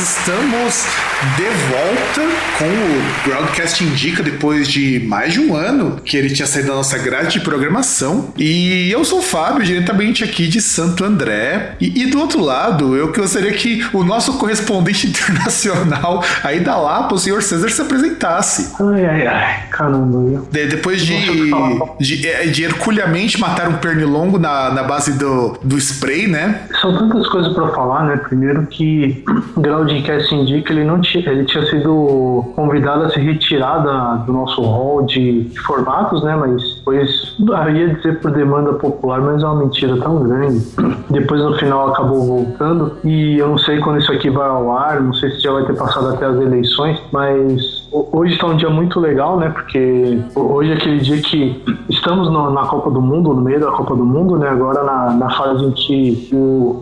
Estamos de volta com o Groundcast Indica depois de mais de um ano que ele tinha saído da nossa grade de programação. E eu sou o Fábio, diretamente aqui de Santo André. E, e do outro lado, eu gostaria que o nosso correspondente internacional aí da Lapa, o senhor César, se apresentasse. Ai, ai, ai, caramba. De, depois de, de, é, de, herculhamente matar um pernilongo na, na base do, do spray, né? São tantas coisas para falar, né? Primeiro que o Groundcast Indica, ele não tinha, ele tinha sido convidado a se retirar da, do nosso hall de, de, formatos, né? Mas depois, eu ia dizer por demanda popular, mas é uma mentira tão grande. Depois no final acabou voltando e eu não sei quando isso aqui vai ao ar, não sei se já vai ter passado até as eleições, mas hoje está um dia muito legal, né? Porque hoje é aquele dia que estamos no, na Copa do Mundo, no meio da Copa do Mundo, né? Agora na, na fase em que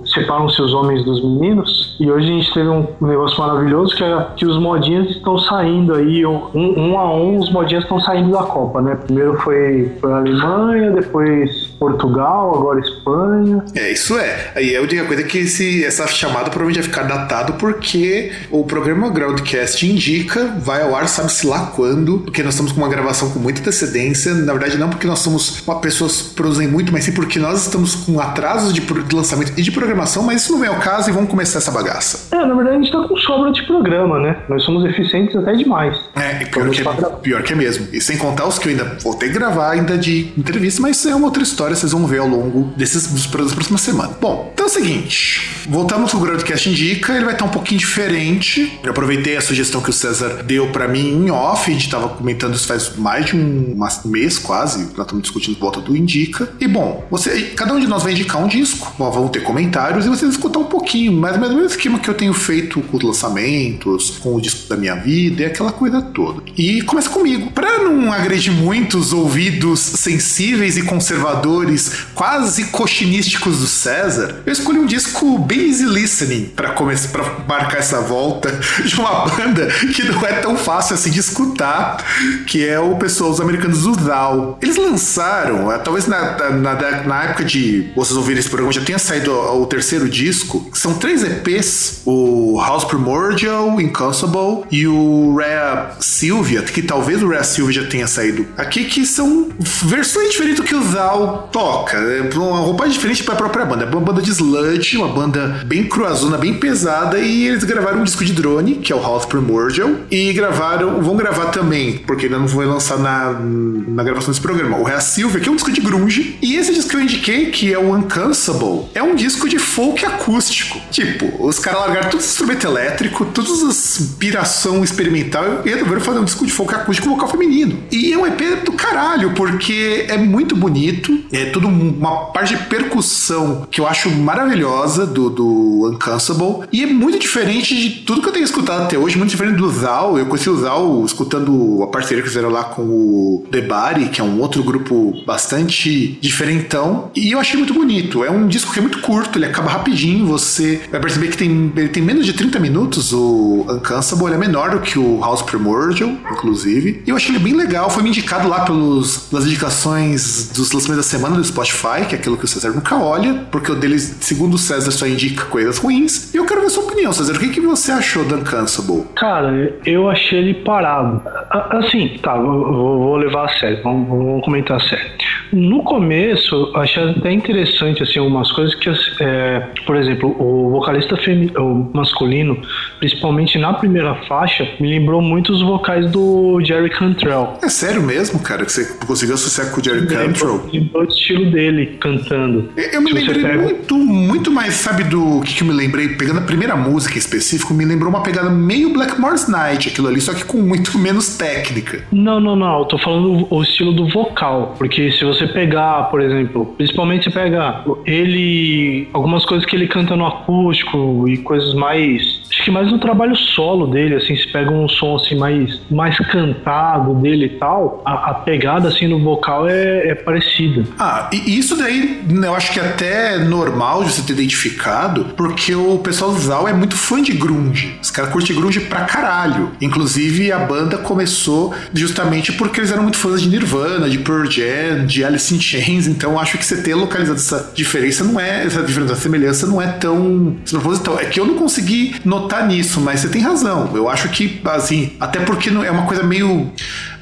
separam-se os homens dos meninos. E hoje a gente teve um negócio maravilhoso que é que os modinhas estão saindo aí, um, um a um, os modinhas estão saindo da Copa, né? Primeiro foi, foi a Alemanha, depois Portugal, agora Espanha. É, isso é. Aí é a única coisa que esse, essa chamada provavelmente vai ficar datado porque o programa Groundcast indica, vai ao ar, sabe-se lá quando, porque nós estamos com uma gravação com muita antecedência. Na verdade, não porque nós somos uma pessoas que produzem muito, mas sim porque nós estamos com atrasos de, de lançamento e de programação, mas isso não vem ao caso e vamos começar essa bagaça. É, na verdade a gente tá com sobra de programa, né? Nós somos eficientes até demais. É, e pior, que, é, pior que é mesmo. E sem contar os que eu ainda vou ter que gravar ainda de entrevista, mas isso é uma outra história história vocês vão ver ao longo desses, dos, das próximas semanas. Bom, então é o seguinte: voltamos pro Groundcast Indica, ele vai estar um pouquinho diferente. Eu aproveitei a sugestão que o César deu para mim em off, a gente tava comentando isso faz mais de um mês quase, nós estamos discutindo volta do Indica. E bom, você, cada um de nós vai indicar um disco, vão ter comentários e vocês escutar um pouquinho, ou menos o mesmo esquema que eu tenho feito com os lançamentos, com o disco da minha vida e aquela coisa toda. E começa comigo. Para não agredir muitos ouvidos sensíveis e conservadores quase cochinísticos do César, eu escolhi um disco bem easy listening para começar para marcar essa volta de uma banda que não é tão fácil assim de escutar, que é o pessoal os americanos do Dow. Eles lançaram, é, talvez na, na, na época de vocês ouvirem esse programa já tenha saído o, terceiro disco, são três EPs, o House Primordial, Inconceivable e o Rare Sylvia, que talvez o Rare Sylvia já tenha saído aqui, que são versões diferentes do que o Dow toca. É uma roupagem diferente para a própria banda. É uma banda de sludge, uma banda bem cruazona, bem pesada. E eles gravaram um disco de drone, que é o House Primordial. E gravaram, vão gravar também, porque ainda não foi lançar na, na gravação desse programa, o Rea Silver, que é um disco de grunge. E esse disco que eu indiquei, que é o Uncansable, é um disco de folk acústico. Tipo, os caras largaram todo esse instrumento elétrico, todas as inspiração experimental e resolveram fazer um disco de folk acústico vocal feminino. E é um EP do caralho, porque é muito bonito, é tudo uma parte de percussão que eu acho maravilhosa do, do Uncansable. E é muito diferente de tudo que eu tenho escutado até hoje, muito diferente do Zal. Eu conheci o Escutando a parceria que fizeram lá com o Body, que é um outro grupo bastante diferentão. E eu achei muito bonito. É um disco que é muito curto, ele acaba rapidinho. Você vai perceber que tem, ele tem menos de 30 minutos. O Uncansable é menor do que o House Primordial, inclusive. E eu achei ele bem legal. Foi me indicado lá pelos, pelas indicações dos lançamentos da semana do Spotify, que é aquilo que o César nunca olha, porque o deles, segundo o César, só indica coisas ruins. E eu quero ver sua opinião, César. O que, que você achou do Uncansable? Cara, eu achei ele parado. Assim, tá, vou, vou levar a sério, vamos, vamos comentar a sério. No começo, eu achei até interessante assim algumas coisas que, é, por exemplo, o vocalista femi o masculino, principalmente na primeira faixa, me lembrou muito os vocais do Jerry Cantrell. É sério mesmo, cara, que você conseguiu associar com o Jerry Cantrell? Lembrou o estilo dele cantando. Eu me lembrei pega... muito, muito mais, sabe, do que, que eu me lembrei, pegando a primeira música em específico, me lembrou uma pegada meio Blackmore's Night, aquilo ali, só que com muito menos técnica. Não, não, não, eu tô falando o estilo do vocal, porque se você pegar, por exemplo, principalmente pegar ele, algumas coisas que ele canta no acústico e coisas mais acho mais no trabalho solo dele, assim, se pega um som assim mais, mais cantado dele e tal, a, a pegada assim no vocal é, é, parecida. Ah, e isso daí eu acho que é até normal de você ter identificado, porque o pessoal do Zal é muito fã de grunge. Os caras curtem grunge pra caralho. Inclusive a banda começou justamente porque eles eram muito fãs de Nirvana, de Pearl Jam, de Alice in Chains, então acho que você ter localizado essa diferença não é, essa diferença, essa semelhança não é tão proposital. É que eu não consegui notar nisso, mas você tem razão. Eu acho que, assim, até porque é uma coisa meio.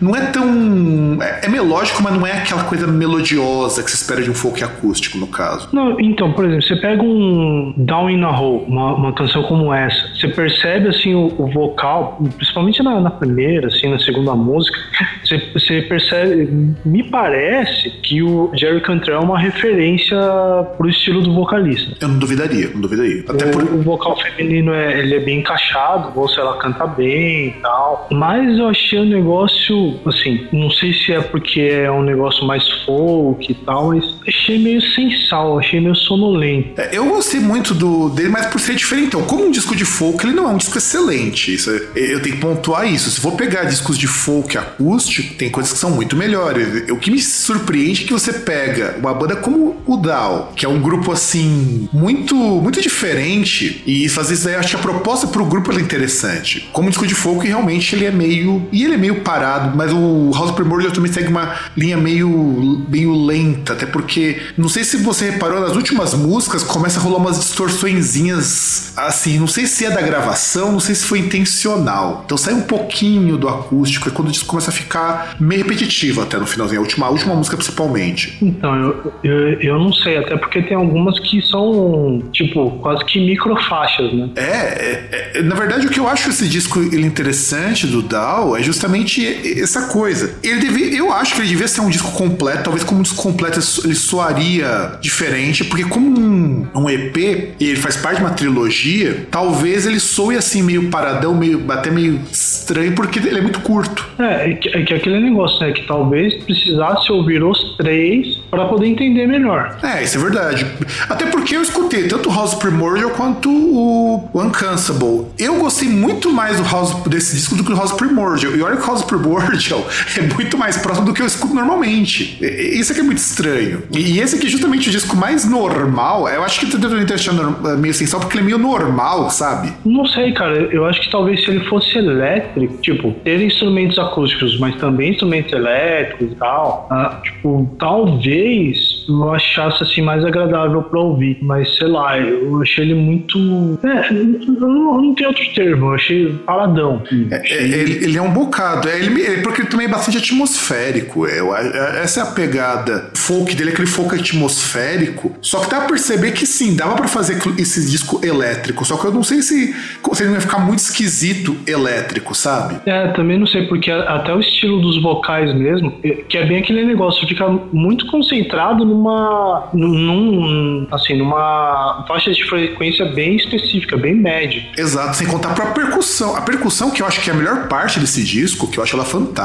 Não é tão. É, é melódico, mas não é aquela coisa melodiosa que se espera de um folk acústico, no caso. Não, então, por exemplo, você pega um Down in a Hole, uma, uma canção como essa, você percebe, assim, o, o vocal, principalmente na, na, primeira, assim, na segunda música, você, você, percebe. Me parece que o Jerry Cantrell é uma referência pro estilo do vocalista. Eu não duvidaria, não duvidaria. Até o, por... o vocal feminino é, ele é bem encaixado, ou se ela canta bem e tal. Mas eu achei o um assim, não sei se é porque é um negócio mais folk e tal, mas achei meio sem sal, achei meio sonolento. É, eu gostei muito do dele, mas por ser diferente. Então, como um disco de folk, ele não é um disco excelente. Isso, é, eu tenho que pontuar isso. Se for pegar discos de folk acústico, tem coisas que são muito melhores. O que me surpreende é que você pega uma banda como o Dow, que é um grupo assim, muito, muito diferente, e fazer isso aí, acho que a proposta pro grupo é interessante. Como disco de folk, realmente ele é meio. E ele é meio parado, mas o House Primordial também segue uma linha meio, meio lenta, até porque. Não sei se você reparou, nas últimas músicas começa a rolar umas distorçõezinhas assim. Não sei se é da gravação, não sei se foi intencional. Então sai um pouquinho do acústico, é quando o disco começa a ficar meio repetitivo até no finalzinho, a última, a última música principalmente. Então, eu, eu, eu não sei, até porque tem algumas que são, tipo, quase que microfaixas, né? É, é, é, na verdade, o que eu acho esse disco ele interessante do Dow é justamente essa coisa. Ele deve, eu acho que ele devia ser um disco completo, talvez como um disco completo ele soaria diferente, porque como um, um EP e ele faz parte de uma trilogia, talvez ele soe assim meio paradão, meio até meio estranho, porque ele é muito curto. É, é que, é que aquele negócio, né, que talvez precisasse ouvir os três para poder entender melhor. É, isso é verdade. Até porque eu escutei tanto o House Primordial quanto o Uncanny Uncansable. Eu gostei muito mais do House desse disco do que do House Primordial. E olha que o House Primordial é muito mais próximo do que eu escuto normalmente. Isso aqui é muito estranho. E esse aqui é justamente o disco mais normal. Eu acho que tu deveria ter achado meio sensal porque ele é meio normal, sabe? Não sei, cara. Eu acho que talvez se ele fosse elétrico, tipo, ter instrumentos acústicos, mas também instrumentos elétricos e tal, ah, tipo, talvez eu achasse assim mais agradável para ouvir. Mas sei lá, eu achei ele muito. É, não, não tem outro termo, eu achei paladão. É, é, ele, ele, é um bocado, é, ele, ele, porque ele também é bastante atmosférico. É, é, essa é a pegada folk dele, aquele folk atmosférico. Só que dá pra perceber que sim, dava para fazer esse disco elétrico. Só que eu não sei se, se ele vai ficar muito esquisito elétrico, sabe? É, também não sei, porque até o estilo dos vocais mesmo, que é bem aquele negócio, fica muito concentrado numa. num. assim, numa faixa de frequência bem específica, bem média. Exato, sem contar pra percussão. A percussão, que eu acho que é a melhor parte desse disco, que eu acho ela fantástica.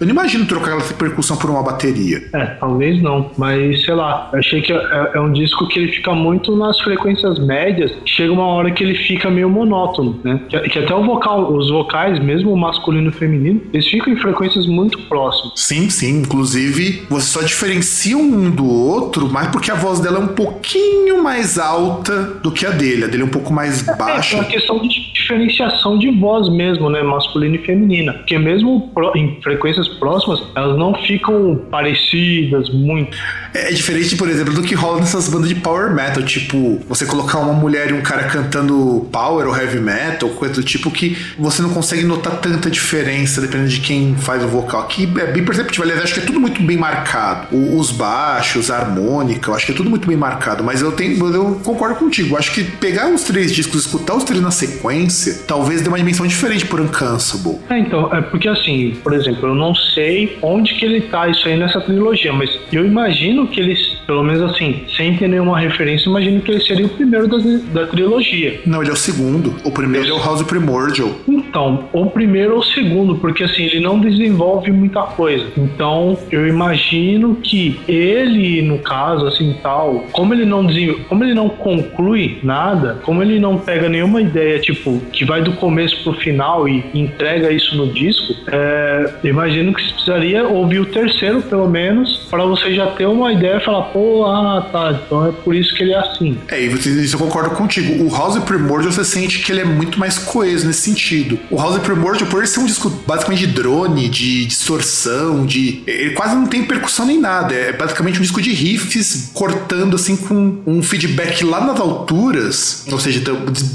Eu não imagino trocar essa percussão por uma bateria. É, talvez não, mas sei lá. Achei que é, é um disco que ele fica muito nas frequências médias. Chega uma hora que ele fica meio monótono, né? Que, que até o vocal, os vocais, mesmo o masculino e o feminino, eles ficam em frequências muito próximas. Sim, sim. Inclusive, você só diferencia um do outro, mas porque a voz dela é um pouquinho mais alta do que a dele. A dele é um pouco mais baixa. É, uma questão de diferenciação de voz mesmo, né? Masculina e feminina. Porque mesmo em frequências próximas, elas não ficam parecidas muito. É diferente, por exemplo, do que rola nessas bandas de power metal, tipo, você colocar uma mulher e um cara cantando power ou heavy metal, coisa do tipo que você não consegue notar tanta diferença dependendo de quem faz o vocal. Aqui é bem perceptível, aliás, acho que é tudo muito bem marcado. Os baixos, a harmônica, eu acho que é tudo muito bem marcado, mas eu tenho, eu concordo contigo. Eu acho que pegar os três discos, escutar os três na sequência, talvez dê uma dimensão diferente por Uncansable. É, então, é porque assim, por exemplo, eu não sei onde que ele tá isso aí nessa trilogia, mas eu imagino que eles, pelo menos assim, sem ter nenhuma referência, imagino que ele seria o primeiro da, da trilogia. Não, ele é o segundo. O primeiro é o House Primordial. Então, o primeiro ou o segundo, porque assim, ele não desenvolve muita coisa. Então, eu imagino que ele, no caso, assim, tal, como ele não como ele não conclui nada, como ele não pega nenhuma ideia, tipo, que vai do começo pro final e entrega isso no disco, é, imagino que você precisaria ouvir o terceiro, pelo menos, para você já ter uma ideia e falar, pô, ah, tá, então é por isso que ele é assim. É, e isso eu concordo contigo. O House Primordial você sente que ele é muito mais coeso nesse sentido. O House Primordial, por ele ser um disco basicamente de drone, de distorção, de. Ele quase não tem percussão nem nada. É basicamente um disco de riffs cortando assim com um feedback lá nas alturas. Ou seja,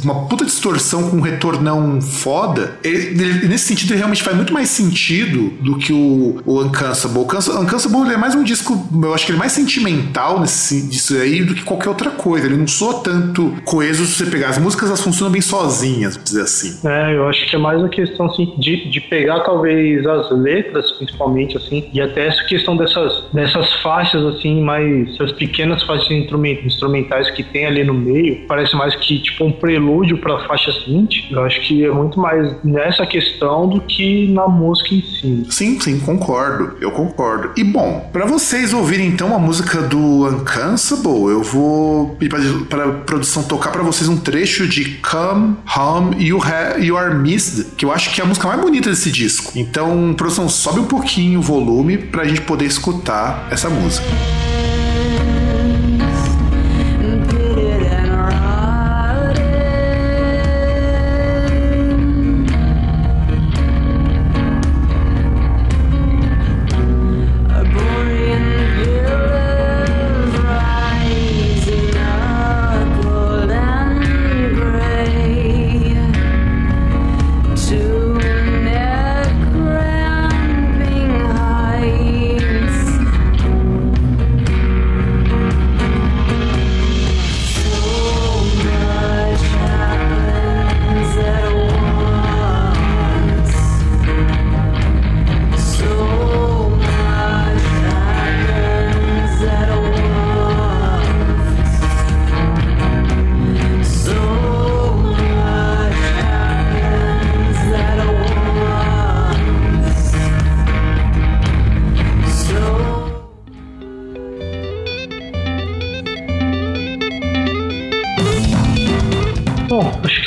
uma puta distorção com um retornão foda. Ele, ele, nesse sentido, ele realmente faz muito mais sentido do que o, o Uncansable. O Uncansable é mais um disco, eu acho que ele é mais sentimental nesse disso aí do que qualquer outra coisa. Ele não soa tanto coeso se você pegar as músicas, elas funcionam bem sozinhas, vamos dizer assim. É, eu acho que é mais a questão assim, de, de pegar talvez as letras, principalmente, assim, e até essa questão dessas, dessas faixas, assim, mais essas pequenas faixas instrumentais que tem ali no meio, parece mais que tipo um prelúdio para faixa seguinte. Eu acho que é muito mais nessa questão do que na música Sim, sim, concordo. Eu concordo. E bom, para vocês ouvirem então a música do Uncansable, eu vou pedir para a produção tocar para vocês um trecho de Come Home You, ha you Are Missed, que eu acho que é a música mais bonita desse disco. Então, produção, sobe um pouquinho o volume pra gente poder escutar essa música.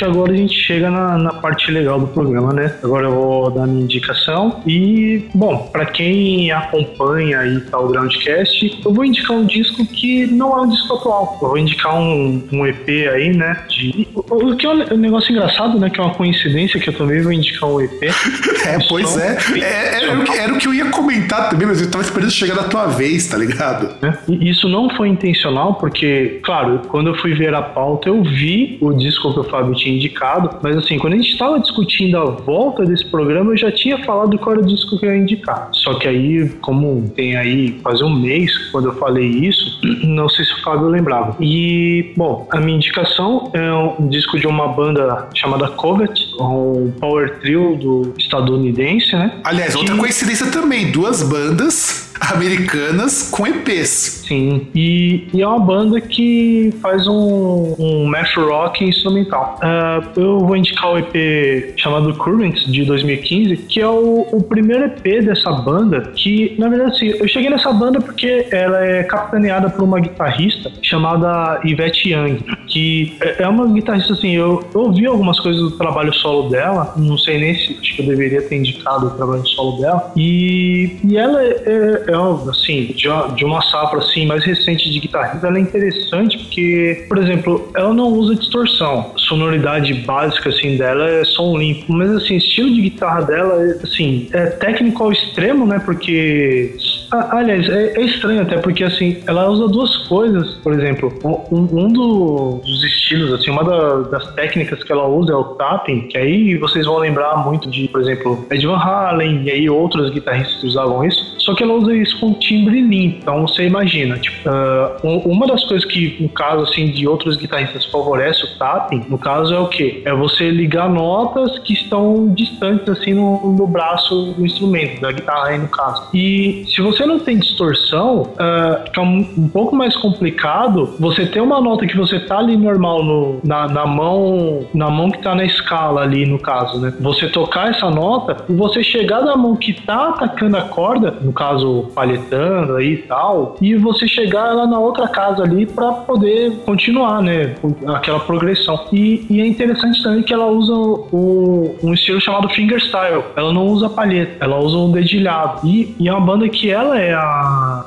Agora a gente chega na, na, parte legal do programa, né? Agora eu vou dar minha indicação. E, bom, para quem acompanha aí tá, o Groundcast, eu vou indicar um disco que não é um disco atual. Eu vou indicar um, um EP aí, né? De, o que é um negócio engraçado, né? Que é uma coincidência que eu também vou indicar um EP. é, pois é. é era, o que, era, o que, eu ia comentar também, mas eu tava esperando chegar da tua vez, tá ligado? É. Isso não foi intencional, porque, claro, quando eu fui ver a pauta, eu vi o disco que o Fábio tinha indicado, mas assim, quando a gente estava discutindo a volta desse programa, eu já tinha falado qual era o disco que eu ia indicar. Só que aí, como tem aí quase um mês quando eu falei isso, não sei se o Fábio lembrava. E, bom, a minha indicação é um disco de uma banda chamada Covet, um power trio do estadunidense, né? Aliás, outra coincidência também, duas bandas americanas com EPs. Sim, e, e, é uma banda que faz um, um rock instrumental. Uh, eu vou indicar o EP chamado Current, de 2015, que é o, o, primeiro EP dessa banda, que, na verdade, assim, eu cheguei nessa banda porque ela é capitaneada por uma guitarrista chamada Yvette Young, que é, é uma guitarrista assim, eu, eu ouvi algumas coisas do trabalho solo dela, não sei nem se acho que eu deveria ter indicado o trabalho solo dela, e, e ela é, é, é assim, de uma, de uma safra assim mais recente de guitarrista, ela é interessante porque, por exemplo, ela não usa distorção, sonoridade básica assim dela é som limpo, mas assim, estilo de guitarra dela é, assim, é técnico ao extremo, né? Porque ah, aliás, é, é, estranho até porque assim, ela usa duas coisas. Por exemplo, um, um dos estilos, assim, uma da, das técnicas que ela usa é o tapping, que aí vocês vão lembrar muito de, por exemplo, Ed Van Halen e aí outros guitarristas usavam isso. Só que ela usa isso com timbre limpo. Então você imagina, tipo, uh, uma das coisas que, no caso assim, de outros guitarristas favorece o tapping, no caso é o que? É você ligar notas que estão distantes assim no, no braço do instrumento, da guitarra aí no caso. E se você não tem distorção, uh, fica um, um, pouco mais complicado você ter uma nota que você tá ali normal no, na, na mão, na mão que tá na escala ali no caso, né? Você tocar essa nota e você chegar na mão que tá atacando a corda, no caso palhetando aí e tal, e você chegar lá na outra casa ali para poder continuar, né? Aquela progressão. E, e, é interessante também que ela usa o, um estilo chamado fingerstyle. Ela não usa palheta, ela usa um dedilhado. E, e é uma banda que ela é a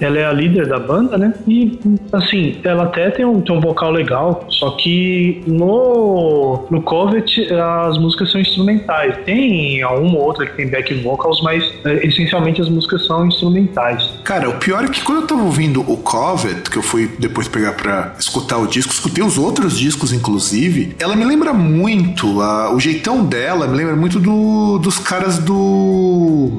ela é a líder da banda, né? E assim, ela até tem um, tem um vocal legal, só que no no Covet as músicas são instrumentais. Tem uma ou outra que tem back vocals, mas é, essencialmente as músicas são instrumentais. Cara, o pior é que quando eu tava ouvindo o Covet, que eu fui depois pegar para escutar o disco, escutei os outros discos inclusive, ela me lembra muito, a, o jeitão dela me lembra muito do, dos caras do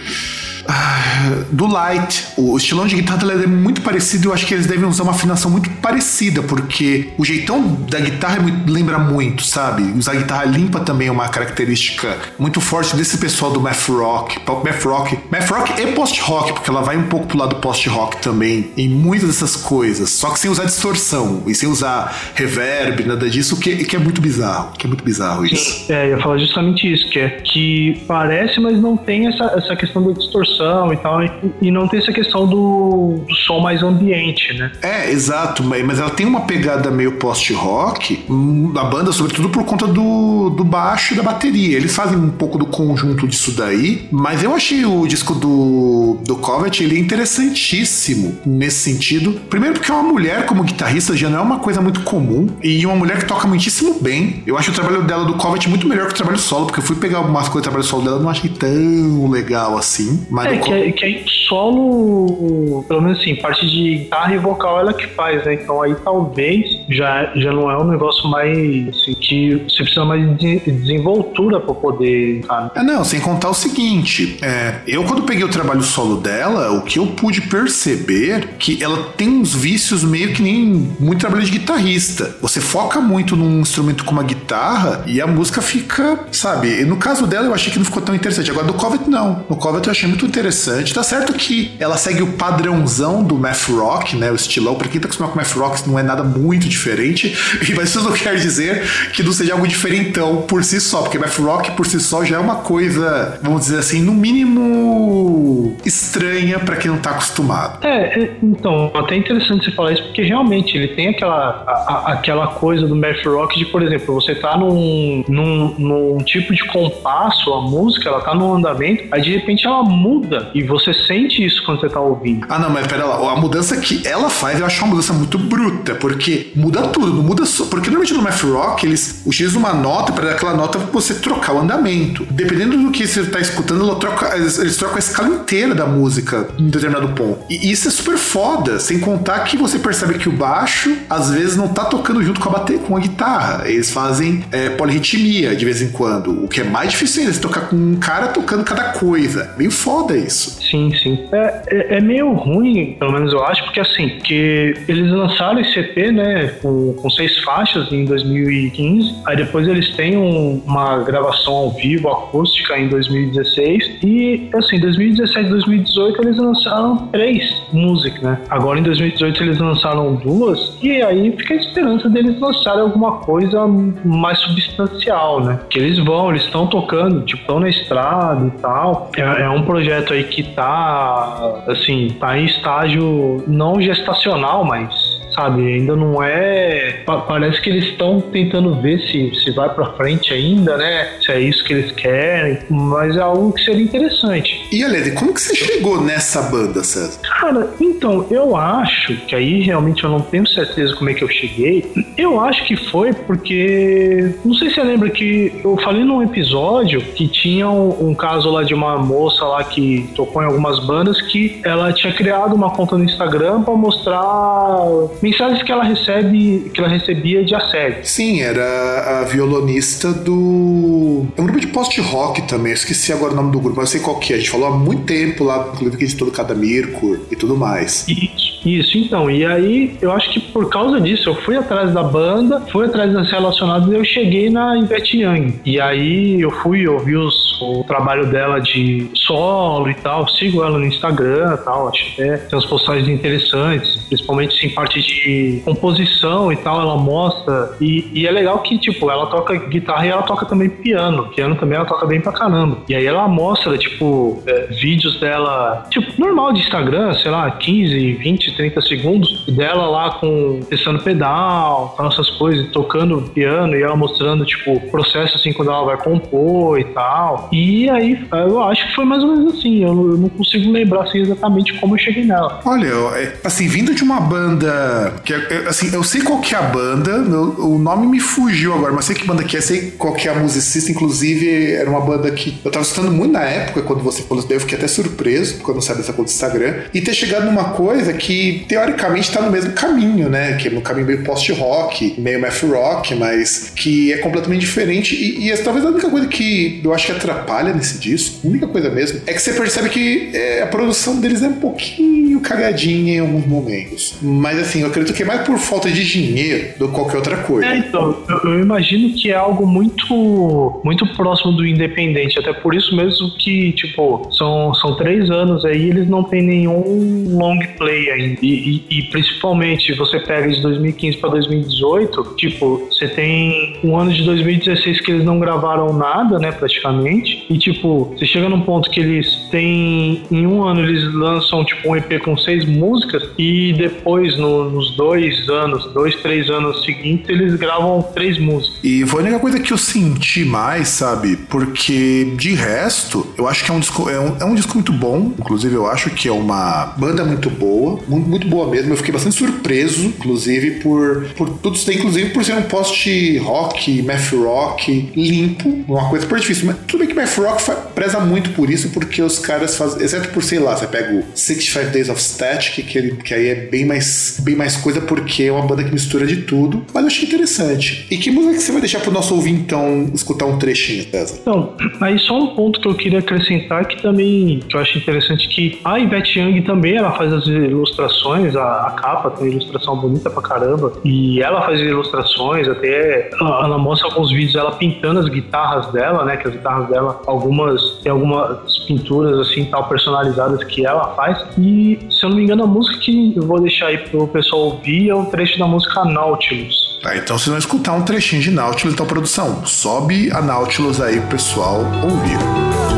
do Light. O estilão de guitarra dela é muito parecido. Eu acho que eles devem usar uma afinação muito parecida, porque o jeitão da guitarra lembra muito, sabe? Usar guitarra limpa também é uma característica muito forte desse pessoal do math rock. Math rock, math rock e post rock, porque ela vai um pouco pro lado post rock também em muitas dessas coisas. Só que sem usar distorção e sem usar reverb, nada disso, que, que é muito bizarro. Que é muito bizarro isso. É, eu ia falar justamente isso, que é que parece, mas não tem essa, essa questão da distorção distorção e tal, e, e não tem essa questão do, do, som mais ambiente, né? É, exato, mas ela tem uma pegada meio post-rock, hum, a banda, sobretudo por conta do, do baixo e da bateria. Eles fazem um pouco do conjunto disso daí, mas eu achei o disco do, do Covet ele é interessantíssimo nesse sentido. Primeiro, porque uma mulher como guitarrista já não é uma coisa muito comum, e uma mulher que toca muitíssimo bem. Eu acho o trabalho dela do Covet muito melhor que o trabalho solo, porque eu fui pegar algumas coisas do trabalho solo dela, não achei tão legal assim. Mas é, que, é, que é solo, pelo menos assim, parte de guitarra e vocal ela que faz, né? Então aí talvez já, já não é um negócio mais assim, que você precisa mais de desenvoltura para poder. É, não, sem contar o seguinte: é, eu quando peguei o trabalho solo dela, o que eu pude perceber que ela tem uns vícios meio que nem muito trabalho de guitarrista. Você foca muito num instrumento como a guitarra e a música fica, sabe? E no caso dela eu achei que não ficou tão interessante. Agora do Covet não. No Covet eu achei muito interessante. Tá certo que ela segue o padrãozão do math rock, né? O estilão. Pra quem tá acostumado com math rock, não é nada muito diferente. Mas isso não quer dizer que não seja algo diferentão por si só, porque math rock por si só já é uma coisa, vamos dizer assim, no mínimo estranha para quem não tá acostumado. É, é, então, até interessante você falar isso, porque realmente ele tem aquela, a, aquela coisa do math rock de, por exemplo, você tá num, num, num tipo de compasso, a música, ela tá num andamento, aí de repente ela muda muda e você sente isso quando você tá ouvindo. Ah, não, mas pera lá, a mudança que ela faz eu acho uma mudança muito bruta, porque muda tudo, não muda só. Porque normalmente no math rock eles utilizam uma nota para aquela nota você trocar o andamento. Dependendo do que você tá escutando, ela troca, eles, eles trocam a escala inteira da música em determinado ponto. E isso é super foda, sem contar que você percebe que o baixo às vezes não tá tocando junto com a bater com a guitarra. Eles fazem é, polirritmia de vez em quando, o que é mais difícil ainda, você tocar com um cara tocando cada coisa. Meio foda foda isso. Sim, sim. É, é, é, meio ruim, pelo menos eu acho, porque assim, que eles lançaram esse EP, né, com, com seis faixas em 2015, aí depois eles têm um, uma gravação ao vivo, acústica, em 2016, e assim, 2017 e 2018 eles lançaram três músicas, né? Agora em 2018 eles lançaram duas, e aí fica a esperança deles lançarem alguma coisa mais substancial, né? Que eles vão, eles estão tocando, tipo, estão na estrada e tal. É, é um projeto projeto aí que tá, assim, tá em estágio não gestacional, mas sabe? Ainda não é. Parece que eles estão tentando ver se, se vai pra frente ainda, né? Se é isso que eles querem, mas é algo que seria interessante. E Alede, como que você chegou nessa banda, César? Cara, então, eu acho que aí realmente eu não tenho certeza como é que eu cheguei. Eu acho que foi porque. Não sei se você lembra que eu falei num episódio que tinha um, um caso lá de uma moça lá que tocou em algumas bandas que ela tinha criado uma conta no Instagram para mostrar mensagens que ela recebe, que ela recebia de assédio. Sim, era a violonista do. É um grupo de post-rock também, eu esqueci agora o nome do grupo, mas eu sei qual que é. A gente falou há muito tempo lá, inclusive que editou do Cada Mirko e tudo mais. Isso. Isso, então. E aí, eu acho que por causa disso, eu fui atrás da banda, fui atrás das relacionadas e eu cheguei na Ivete Young. E aí, eu fui ouvir os, o trabalho dela de solo e tal. Sigo ela no Instagram e tal. Acho até tem umas postagens interessantes, principalmente em parte de composição e tal. Ela mostra. E, e é legal que, tipo, ela toca guitarra e ela toca também piano. Piano também ela toca bem pra caramba. E aí, ela mostra, tipo, é, vídeos dela, tipo, normal de Instagram, sei lá, 15, 20, 30 segundos dela lá com testando pedal, essas coisas, tocando piano e ela mostrando, tipo, o processo assim quando ela vai compor e tal. E aí eu acho que foi mais ou menos assim. Eu, não consigo lembrar assim, exatamente como eu cheguei nela. Olha, é, assim, vindo de uma banda que é, assim, eu sei qual que é a banda, o nome me fugiu agora, mas sei que banda que é, sei qual que é a musicista, inclusive era uma banda que eu tava escutando muito na época quando você falou, eu fiquei até surpreso quando eu saí dessa conta do Instagram e ter chegado numa coisa que teoricamente está no mesmo caminho, né? Que é no caminho meio post-rock, meio math rock, mas que é completamente diferente. E, e talvez a única coisa que eu acho que atrapalha nesse disco, a única coisa mesmo, é que você percebe que é, a produção deles é um pouquinho cagadinha em alguns momentos. Mas assim, eu acredito que é mais por falta de dinheiro do que qualquer outra coisa. É, então, eu, eu imagino que é algo muito, muito próximo do independente. Até por isso mesmo que, tipo, são, são três anos aí eles não tem nenhum long play ainda. E, e, principalmente você pega de 2015 para 2018, tipo, você tem um ano de 2016 que eles não gravaram nada, né, praticamente. E tipo, você chega num ponto que eles têm em um ano eles lançam tipo um EP com seis músicas e depois no, nos dois anos, dois, três anos seguintes eles gravam três músicas. E foi a única coisa que eu senti mais, sabe? Porque de resto, eu acho que é um disco, é um, é um disco muito bom. Inclusive, eu acho que é uma banda muito boa, muito muito boa mesmo. Eu fiquei bastante surpreso, inclusive, por, por tudo isso, inclusive por ser um post-rock, math rock limpo, uma coisa super difícil. Mas tudo bem que math rock preza muito por isso, porque os caras fazem, exceto por, sei lá, você pega o 65 Days of Static, que, ele, que aí é bem mais, bem mais coisa, porque é uma banda que mistura de tudo. Mas eu achei interessante. E que música que você vai deixar pro nosso ouvir, então, escutar um trechinho, César? Então, aí só um ponto que eu queria acrescentar que também, que eu acho interessante, que a Ivete Young também, ela faz as ilustrações ilustrações, a, a, capa tem ilustração bonita pra caramba. E ela faz ilustrações, até ela, ela, mostra alguns vídeos ela pintando as guitarras dela, né? Que as guitarras dela, algumas tem algumas pinturas assim tal personalizadas que ela faz. E se eu não me engano, a música que eu vou deixar aí pro pessoal ouvir é um trecho da música Nautilus. Tá, então vocês vão escutar um trechinho de Nautilus, então produção, sobe a Nautilus aí pro pessoal ouvir.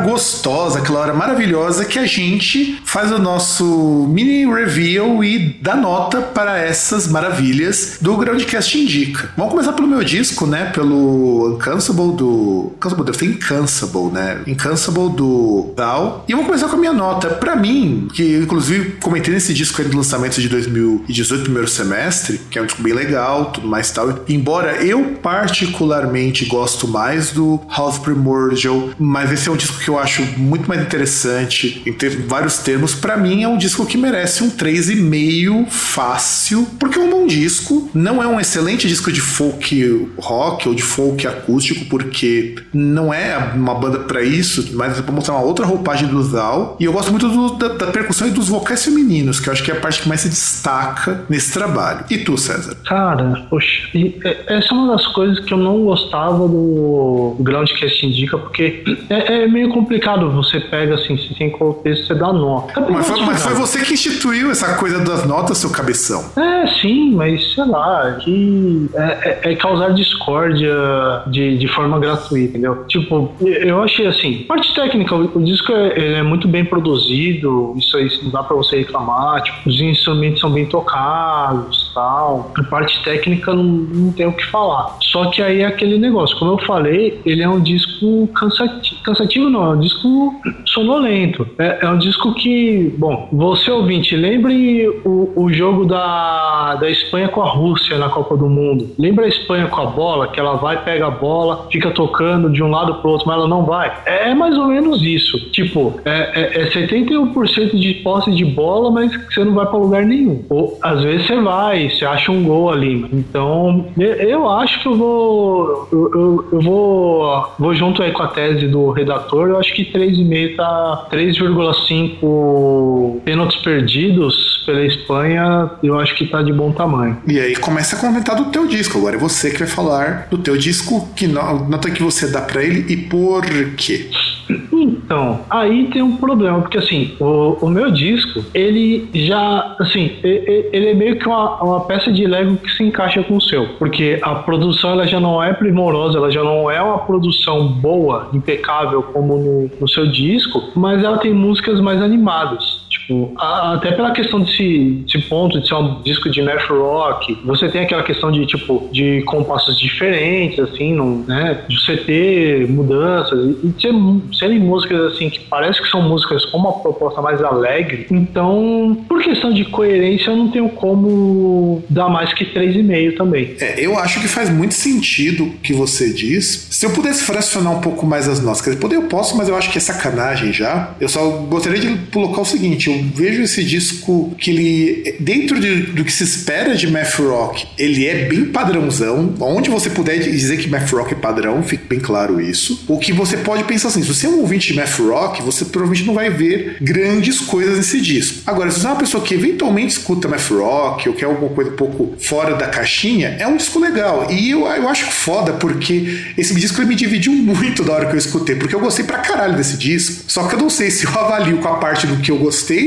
Gostosa, aquela hora maravilhosa que a gente faz o nosso mini review e dá nota para essas maravilhas do Groundcast Indica. Vamos começar pelo meu disco, né? Pelo Incansable do. Incansable deve ser Incansable, né? Incansable do Dow. E vamos começar com a minha nota. Para mim, que inclusive comentei nesse disco aí do lançamento de 2018, primeiro semestre, que é um disco bem legal, tudo mais tal. Embora eu particularmente gosto mais do Half Primordial, mas esse é um disco que eu acho muito mais interessante em ter vários termos. Para mim é um disco que merece um 3,5 fácil, porque é um bom disco. Não é um excelente disco de folk rock ou de folk acústico, porque não é uma banda para isso, mas é pra mostrar uma outra roupagem do Zal. E eu gosto muito do, da, da, percussão e dos vocais femininos, que eu acho que é a parte que mais se destaca nesse trabalho. E tu, César? Cara, poxa, é, essa é uma das coisas que eu não gostava do Groundcast Indica, porque é, é, meio complicado. Você pega assim, se tem contexto, você dá nota. Mas foi, mas foi, você que instituiu essa coisa das notas, seu cabeção. É, sim, mas sei lá, que é, é, é causar discórdia de, de forma gratuita, entendeu? Tipo, eu achei assim, parte técnica, o, disco é, é, muito bem produzido, isso aí não dá pra você reclamar, tipo, os instrumentos são bem tocados tal. A parte técnica não, não tem o que falar. Só que aí é aquele negócio, como eu falei, ele é um disco cansativo, cansativo não, é um disco sonolento. É, é um disco que, bom, você ouvinte, lembre o, o jogo da, da Espanha com a Rússia na Copa do Mundo. Lembra a Espanha com a bola, que ela vai, pega a bola, fica tocando de um lado pro outro, mas ela não vai? É, é mais ou menos isso. Tipo, é, é, é 71% de posse de bola, mas você não vai para lugar nenhum. Ou às vezes você vai, você acha um gol ali. Então, eu acho que eu vou. Eu, eu, eu vou, vou junto aí com a tese do redator. Eu acho que 3,5 tá 3,5 pênaltis perdidos pela Espanha. Eu acho que tá de bom tamanho. E aí começa a comentar do teu disco. Agora é você que vai falar do teu disco. Que nota que você dá para ele e por quê? Então, aí tem um problema, porque assim, o, o meu disco, ele já, assim, ele, é meio que uma, uma peça de Lego que se encaixa com o seu, porque a produção ela já não é primorosa, ela já não é uma produção boa, impecável como no, no seu disco, mas ela tem músicas mais animadas. Tipo, até pela questão desse, desse ponto de ser um disco de math rock, você tem aquela questão de tipo de compassos diferentes, assim, não, né? De você ter mudanças e, e ser, serem músicas assim que parece que são músicas com uma proposta mais alegre. Então, por questão de coerência, eu não tenho como dar mais que 3,5 também. É, eu acho que faz muito sentido o que você diz. Se eu pudesse fracionar um pouco mais as notas, quer dizer, poder eu posso, mas eu acho que é sacanagem já. Eu só gostaria de colocar o seguinte, eu vejo esse disco que ele, dentro de, do que se espera de math rock, ele é bem padrãozão. Onde você puder dizer que math rock é padrão, fique bem claro isso. O que você pode pensar assim, se você é um ouvinte de math rock, você provavelmente não vai ver grandes coisas nesse disco. Agora, se você é uma pessoa que eventualmente escuta math rock ou quer alguma coisa um pouco fora da caixinha, é um disco legal. E eu, eu acho foda porque esse disco me dividiu muito da hora que eu escutei, porque eu gostei pra caralho desse disco. Só que eu não sei se eu avalio com a parte do que eu gostei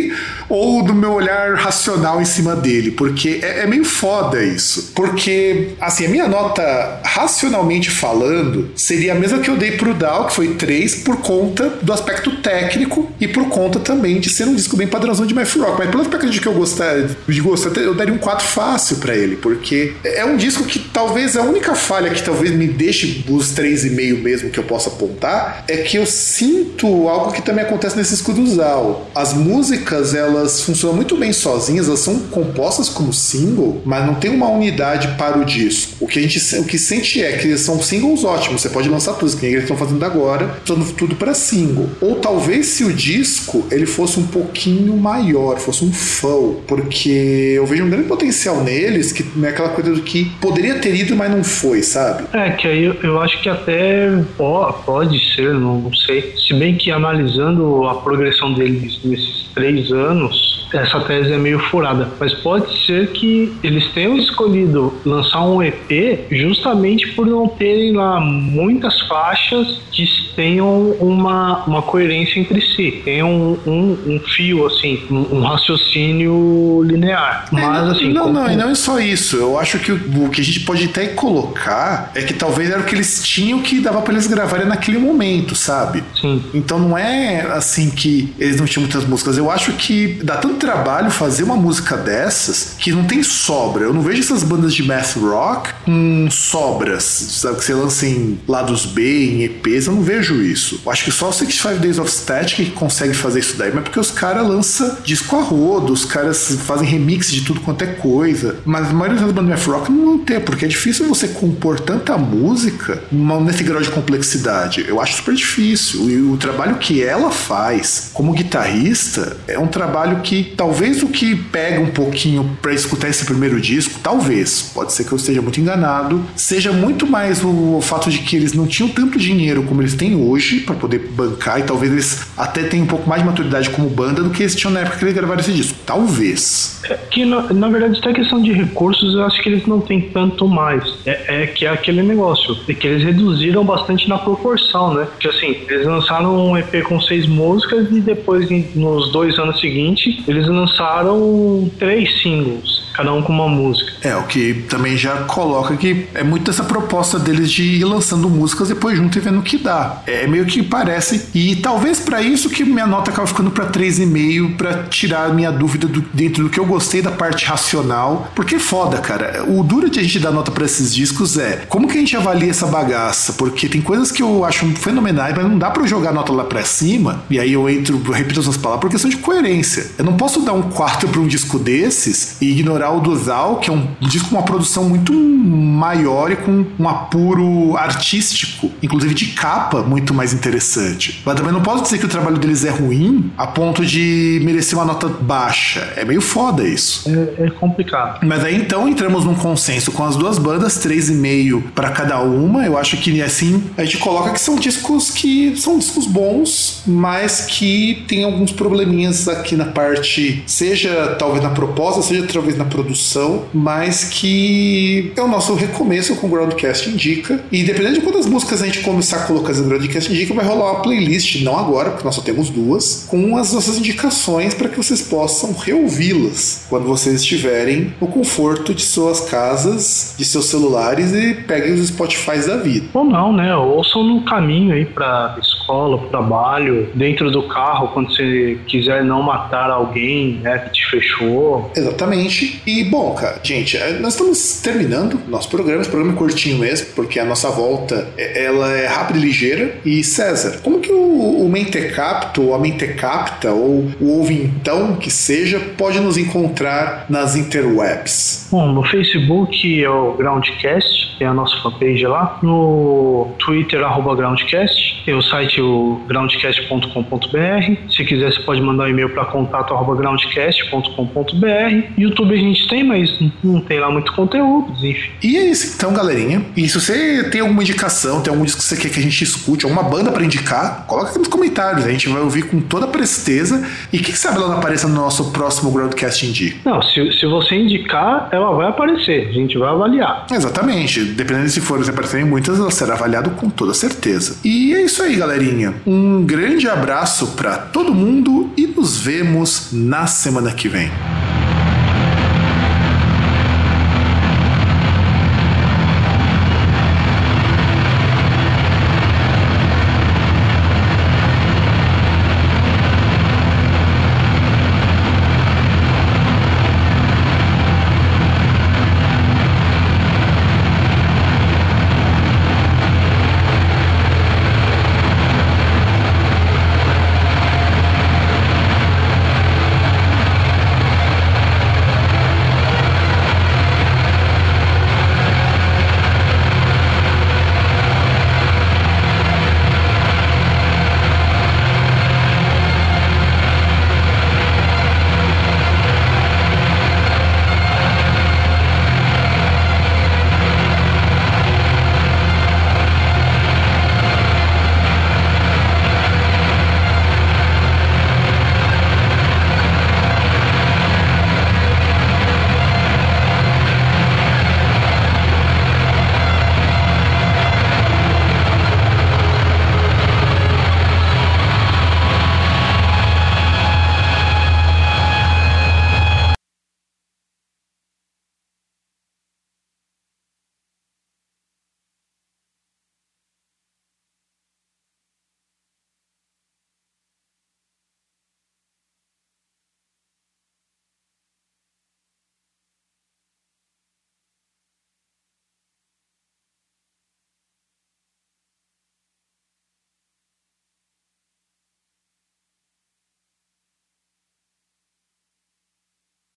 ou do meu olhar racional em cima dele, porque é, é, meio foda isso. Porque, assim, a minha nota, racionalmente falando, seria a mesma que eu dei pro Dow, que foi 3, por conta do aspecto técnico e por conta também de ser um disco bem padrãozão de math rock. Mas pelo aspecto de que eu gostar, de gosto, eu daria um 4 fácil para ele, porque é um disco que talvez a única falha que talvez me deixe os 3,5 mesmo que eu possa apontar é que eu sinto algo que também acontece nesse disco do Zal. As músicas músicas elas funcionam muito bem sozinhas, elas são compostas como single, mas não tem uma unidade para o disco. O que a gente o que sente é que são singles ótimos, você pode lançar tudo, que eles estão fazendo agora, tudo para single. Ou talvez se o disco ele fosse um pouquinho maior, fosse um full, porque eu vejo um grande potencial neles, que é aquela coisa do que poderia ter ido, mas não foi, sabe? É, que aí eu, eu acho que até pode ser, não sei. Se bem que analisando a progressão deles nesses três anos, essa tese é meio furada, mas pode ser que eles tenham escolhido lançar um EP justamente por não terem lá muitas faixas que tenham uma, uma coerência entre si, tenham um, um, um fio, assim, um, um, raciocínio linear. É, mas, assim. Não, como... não, e não é só isso. Eu acho que o, o, que a gente pode até colocar é que talvez era o que eles tinham que dava para eles gravarem naquele momento, sabe? Sim. Então não é assim que eles não tinham muitas músicas. Eu acho que dá tanto trabalho fazer uma música dessas que não tem sobra. Eu não vejo essas bandas de math rock com sobras, sabe? Que você lança em lados B, em EPs, eu não vejo isso. Eu acho que só o 65 Days of Static que consegue fazer isso daí, mas porque os caras lançam disco a rodo, os caras fazem remix de tudo quanto é coisa. Mas a maioria das bandas de math rock não ter, porque é difícil você compor tanta música nesse grau de complexidade. Eu acho super difícil. E o trabalho que ela faz como guitarrista é um trabalho que talvez o que pega um pouquinho para escutar esse primeiro disco, talvez, pode ser que eu esteja muito enganado, seja muito mais o fato de que eles não tinham tanto dinheiro como eles têm hoje para poder bancar e talvez eles até tenham um pouco mais de maturidade como banda do que eles tinham na época que eles gravaram esse disco. Talvez. É que na, na verdade, até questão de recursos, eu acho que eles não têm tanto mais. É, é que é aquele negócio, é que eles reduziram bastante na proporção, né? Que assim, eles lançaram um EP com seis músicas e depois, nos dois anos seguintes, eles lançaram três singles cada um com uma música. É, o que também já coloca que é muito essa proposta deles de ir lançando músicas depois junto e vendo o que dá. É meio que parece, e talvez para isso que minha nota acaba ficando para 3,5 para tirar minha dúvida do, dentro do que eu gostei da parte racional, porque é foda, cara. O duro de a gente dar nota para esses discos é como que a gente avalia essa bagaça, porque tem coisas que eu acho fenomenais, mas não dá para jogar nota lá para cima, e aí eu entro, eu repito essas palavras por questão de coerência. Eu não posso dar um quarto para um disco desses e ignorar o do Zal, que é um disco com uma produção muito maior e com um apuro artístico, inclusive de capa, muito mais interessante. Mas também não posso dizer que o trabalho deles é ruim a ponto de merecer uma nota baixa. É meio foda isso. É, é complicado. Mas aí então entramos num consenso com as duas bandas, 3,5 para cada uma. Eu acho que assim a gente coloca que são discos que são discos bons, mas que tem alguns probleminhas aqui na parte, seja talvez na proposta, seja talvez na produção, mas que é o nosso recomeço com o Groundcast Indica. E dependendo de quantas músicas a gente começar a colocar no Groundcast Indica, vai rolar uma playlist, não agora, porque nós só temos duas, com as nossas indicações para que vocês possam reouvi-las quando vocês estiverem no conforto de suas casas, de seus celulares e peguem os Spotify da vida. Ou não, né? Ouçam no caminho aí para escola, pro trabalho, dentro do carro, quando você quiser não matar alguém, né, que te fechou. Exatamente. E, bom, cara, gente, é, nós estamos terminando nosso programa. Esse programa é curtinho mesmo, porque a nossa volta é, ela é rápida e ligeira. E, César, como que o, o Mentecapto, ou a Mentecapta, ou o Ouvintão, que seja, pode nos encontrar nas interwebs? Bom, no Facebook é o Groundcast, tem a nossa fanpage lá. No Twitter, arroba Groundcast. Tem o site o groundcast.com.br. Se quiser, você pode mandar um e-mail para contato arroba groundcast.com.br. YouTube a gente gente tem, mas não tem lá muito conteúdo, enfim. E é isso então, galerinha. E se você tem alguma indicação, tem algum disco que você quer que a gente escute, alguma banda para indicar, coloca aqui nos comentários. A gente vai ouvir com toda presteza. E quem sabe ela não apareça no nosso próximo Groundcast Indie. Não, se, se você indicar, ela vai aparecer. A gente vai avaliar. Exatamente. Dependendo de se for aparecerem muitas, ela será avaliada com toda certeza. E é isso aí, galerinha. Um grande abraço para todo mundo e nos vemos na semana que vem.